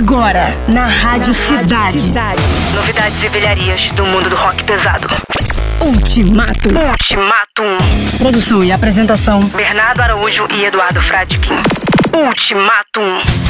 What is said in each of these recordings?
Agora, na Rádio Cidade. Novidades e velharias do mundo do rock pesado. Ultimato. Ultimatum. Produção e apresentação. Bernardo Araújo e Eduardo Fradkin. Ultimatum.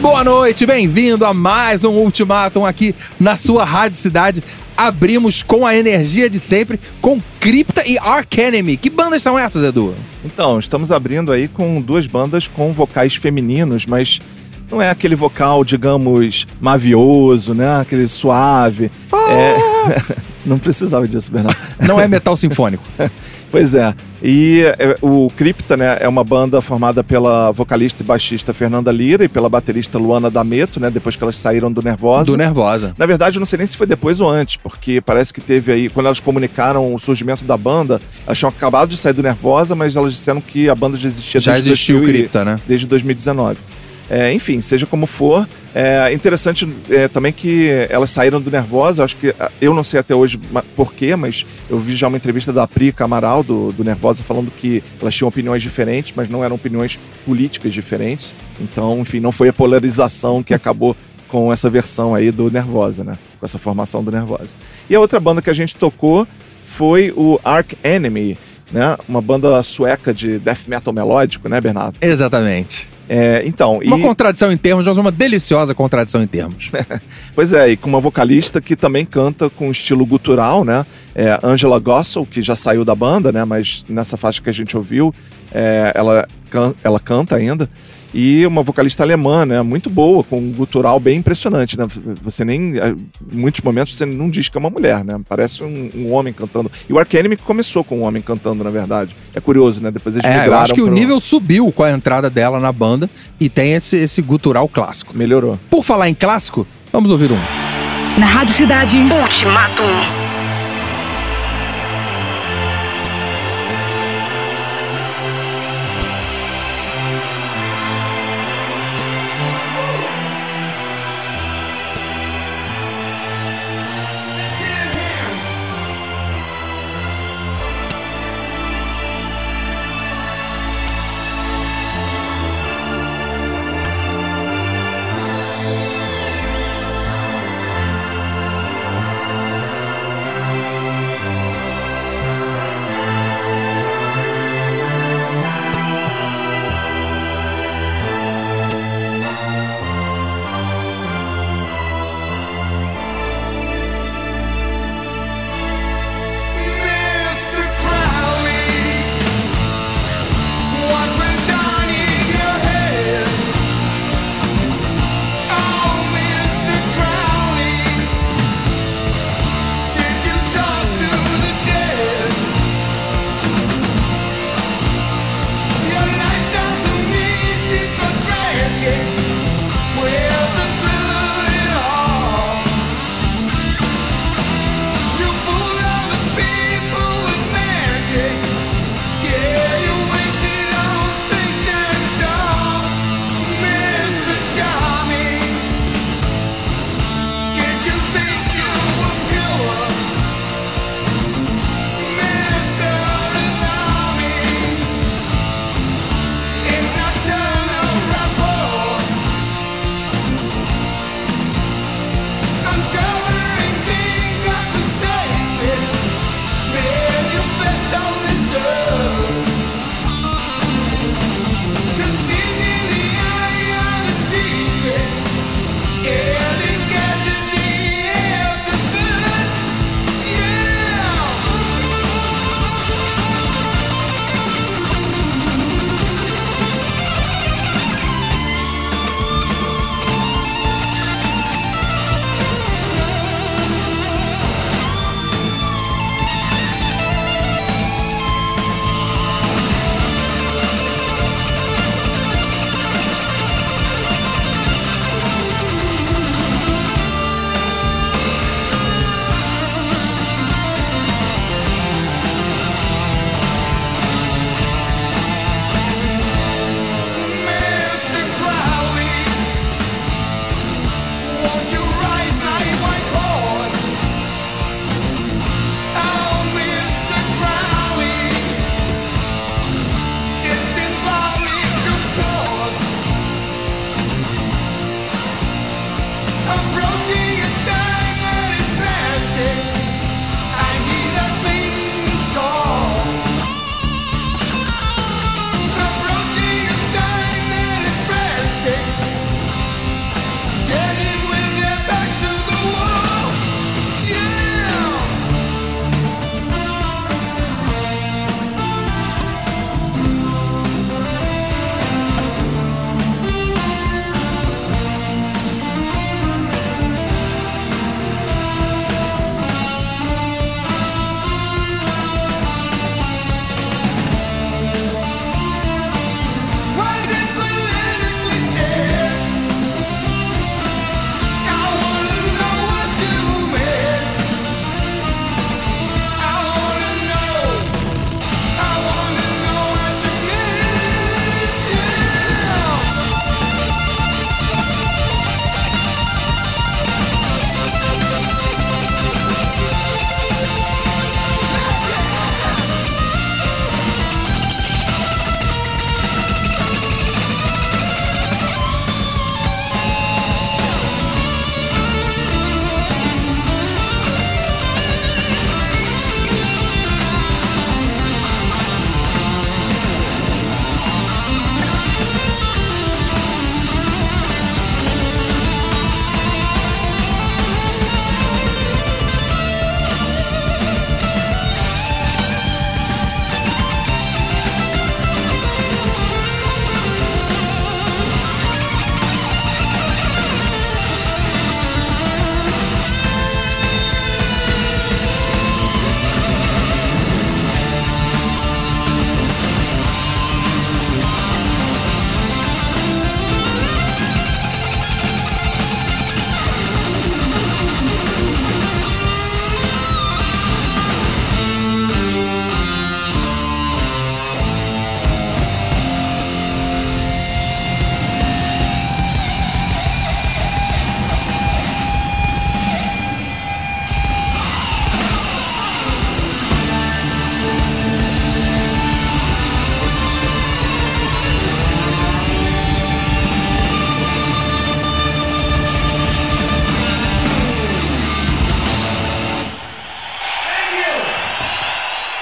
Boa noite, bem-vindo a mais um Ultimatum aqui na sua Rádio Cidade. Abrimos com a energia de sempre, com Cripta e Ark Enemy. Que bandas são essas, Edu? Então, estamos abrindo aí com duas bandas com vocais femininos, mas não é aquele vocal, digamos, mavioso, né? Aquele suave. É... não precisava disso, Bernardo. Não é metal sinfônico. Pois é. E é, o Cripta, né, é uma banda formada pela vocalista e baixista Fernanda Lira e pela baterista Luana D'Ameto, né, depois que elas saíram do Nervosa. Do Nervosa. Na verdade, eu não sei nem se foi depois ou antes, porque parece que teve aí, quando elas comunicaram o surgimento da banda, elas tinham acabado de sair do Nervosa, mas elas disseram que a banda já existia já desde existiu o Cripta, né? Desde 2019. É, enfim, seja como for, é interessante é, também que elas saíram do Nervosa. Acho que eu não sei até hoje porquê, mas eu vi já uma entrevista da Pri Camaral do, do Nervosa falando que elas tinham opiniões diferentes, mas não eram opiniões políticas diferentes. Então, enfim, não foi a polarização que acabou com essa versão aí do Nervosa, né? Com essa formação do Nervosa. E a outra banda que a gente tocou foi o Ark Enemy, né? Uma banda sueca de death metal melódico, né, Bernardo? Exatamente. É, então, uma e... contradição em termos, mas uma deliciosa contradição em termos. pois é, e com uma vocalista que também canta com estilo gutural, né? É Angela Gossel, que já saiu da banda, né? Mas nessa faixa que a gente ouviu, é, ela, can ela canta ainda e uma vocalista alemã, né? Muito boa, com um gutural bem impressionante, né? Você nem. Em muitos momentos você não diz que é uma mulher, né? Parece um, um homem cantando. E o Ark Enemy começou com um homem cantando, na verdade. É curioso, né? Depois eles é, eu acho que pro... o nível subiu com a entrada dela na banda e tem esse, esse gutural clássico. Melhorou. Por falar em clássico, vamos ouvir um. Na Rádio Cidade, Ultimatum.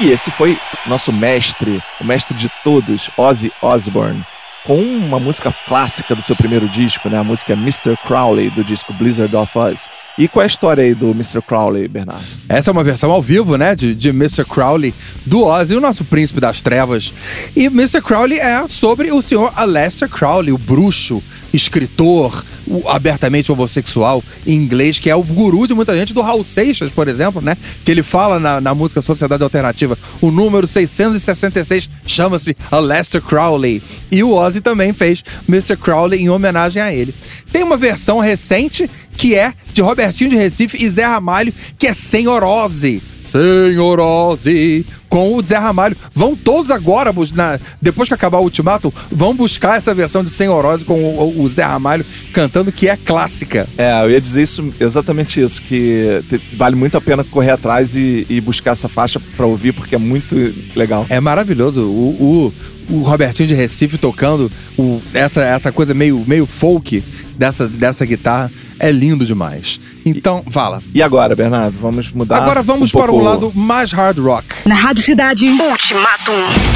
Esse foi nosso mestre, o mestre de todos, Ozzy Osbourne, com uma música clássica do seu primeiro disco, né? A música é Mr. Crowley, do disco Blizzard of Us. E qual é a história aí do Mr. Crowley, Bernardo? Essa é uma versão ao vivo, né, de, de Mr. Crowley, do Ozzy, o nosso príncipe das trevas. E Mr. Crowley é sobre o senhor Aleister Crowley, o bruxo, escritor, abertamente homossexual em inglês, que é o guru de muita gente, do Raul Seixas, por exemplo, né? Que ele fala na, na música Sociedade Alternativa. O número 666 chama-se Aleister Crowley. E o Ozzy também fez Mr. Crowley em homenagem a ele. Tem uma versão recente que é de Robertinho de Recife e Zé Ramalho, que é Senhorose. Senhorose, com o Zé Ramalho. Vão todos agora, na- depois que acabar o Ultimato, vão buscar essa versão de Senhorose com o, o Zé Ramalho cantando, que é clássica. É, eu ia dizer isso, exatamente isso, que te- vale muito a pena correr atrás e, e buscar essa faixa pra ouvir, porque é muito legal. É maravilhoso. O, o, o Robertinho de Recife tocando o- essa, essa coisa meio, meio folk dessa, dessa guitarra é lindo demais. Então, fala. E agora, Bernardo, vamos mudar. Agora vamos um para pouco- lado mais hard rock. Na Rádio Cidade. Ultimatum.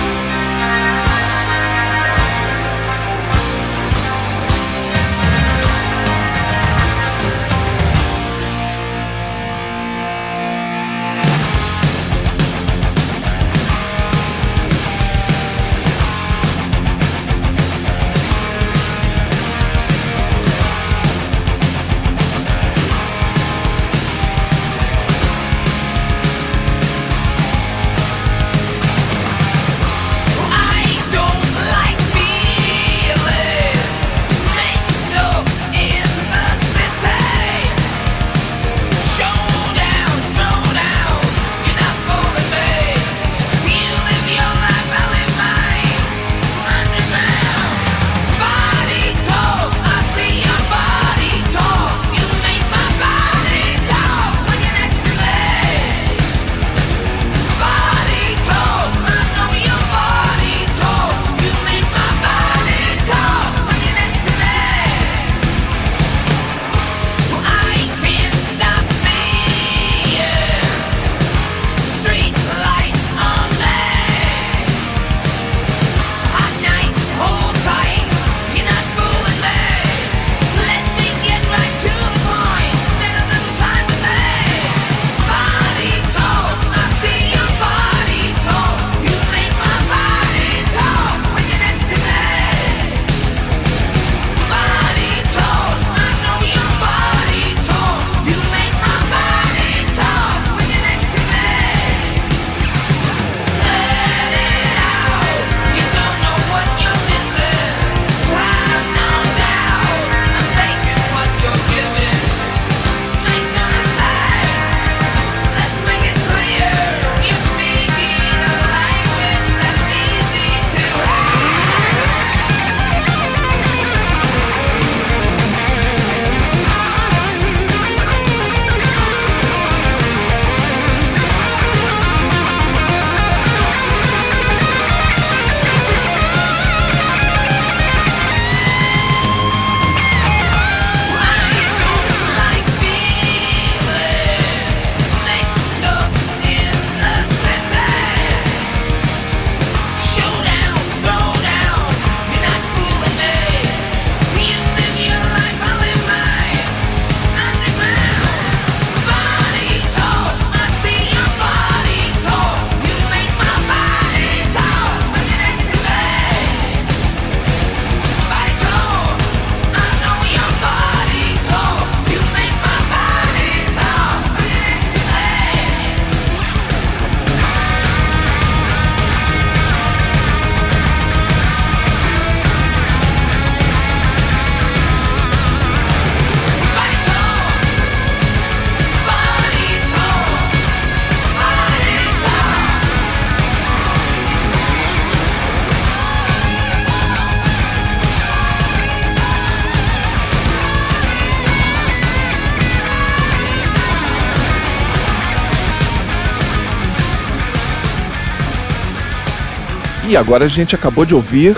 E agora a gente acabou de ouvir,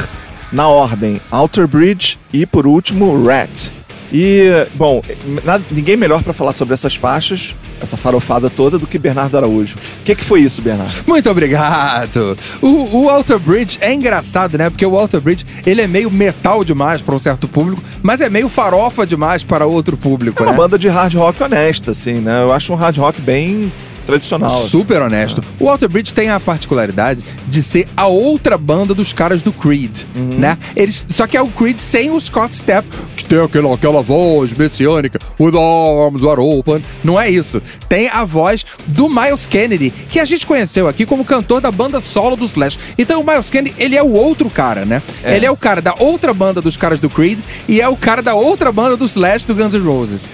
na ordem, Alter Bridge e, por último, Rat. E, bom, na- ninguém melhor pra falar sobre essas faixas, essa farofada toda, do que Bernardo Araújo. O que, que foi isso, Bernardo? Muito obrigado. O, o Alter Bridge é engraçado, né? Porque o Alter Bridge, ele é meio metal demais para um certo público, mas é meio farofa demais para outro público, É uma né? banda de hard rock honesta, assim, né? Eu acho um hard rock bem tradicional. assim. Super honesto. O Alter Bridge tem a particularidade de ser a outra banda dos caras do Creed, né? Eles, só que é o Creed sem o Scott Stapp, que tem aquela, aquela voz messiânica, with arms wide open. Não é isso. Tem a voz do Miles Kennedy, que a gente conheceu aqui como cantor da banda solo do Slash. Então o Miles Kennedy, ele é o outro cara, né? É. Ele é o cara da outra banda dos caras do Creed e é o cara da outra banda do Slash do Guns N' Roses.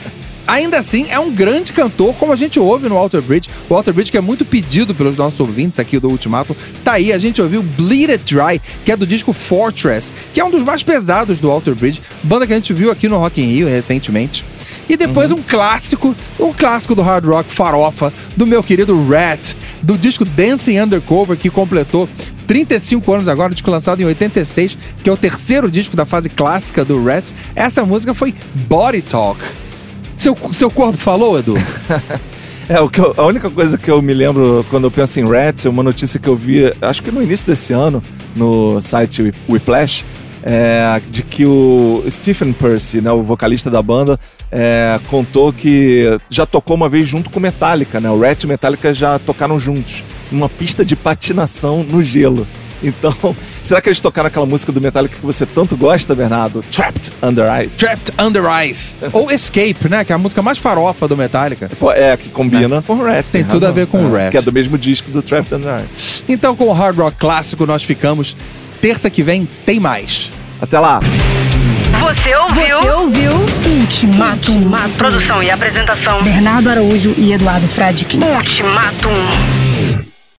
Ainda assim, é um grande cantor, como a gente ouve no Walter Bridge. O Walter Bridge, que é muito pedido pelos nossos ouvintes aqui do Ultimato, tá aí. A gente ouviu Bleed It Dry, que é do disco Fortress, que é um dos mais pesados do Walter Bridge, banda que a gente viu aqui no Rock in Rio recentemente. E depois um clássico, um clássico do hard rock farofa, do meu querido Rat, do disco Dancing Undercover, que completou 35 anos agora, disco lançado em 86, que é o terceiro disco da fase clássica do Rat. Essa música foi Body Talk. Seu, seu corpo falou, Edu? É, o que eu- a única coisa que eu me lembro quando eu penso em Rats é uma notícia que eu vi, acho que no início desse ano, no site Whip- Whiplash, é, de que o Stephen Percy, né, o vocalista da banda, é, contou que já tocou uma vez junto com Metallica, né? O Rat e Metallica já tocaram juntos, numa pista de patinação no gelo. Então, será que eles tocaram aquela música do Metallica que você tanto gosta, Bernardo? Trapped Under Ice. Trapped Under Ice. Ou Escape, né? Que é a música mais farofa do Metallica. Pô, É, que combina com o Rat. Tem tudo a ver com o Rat. Que é do mesmo disco do Trapped Under Ice. Então, com o Hard Rock clássico, nós ficamos. Terça que vem tem mais. Até lá! Você ouviu? Você ouviu Ultimato. Produção e apresentação. Bernardo Araújo e Eduardo Fradkin. Ultimatum.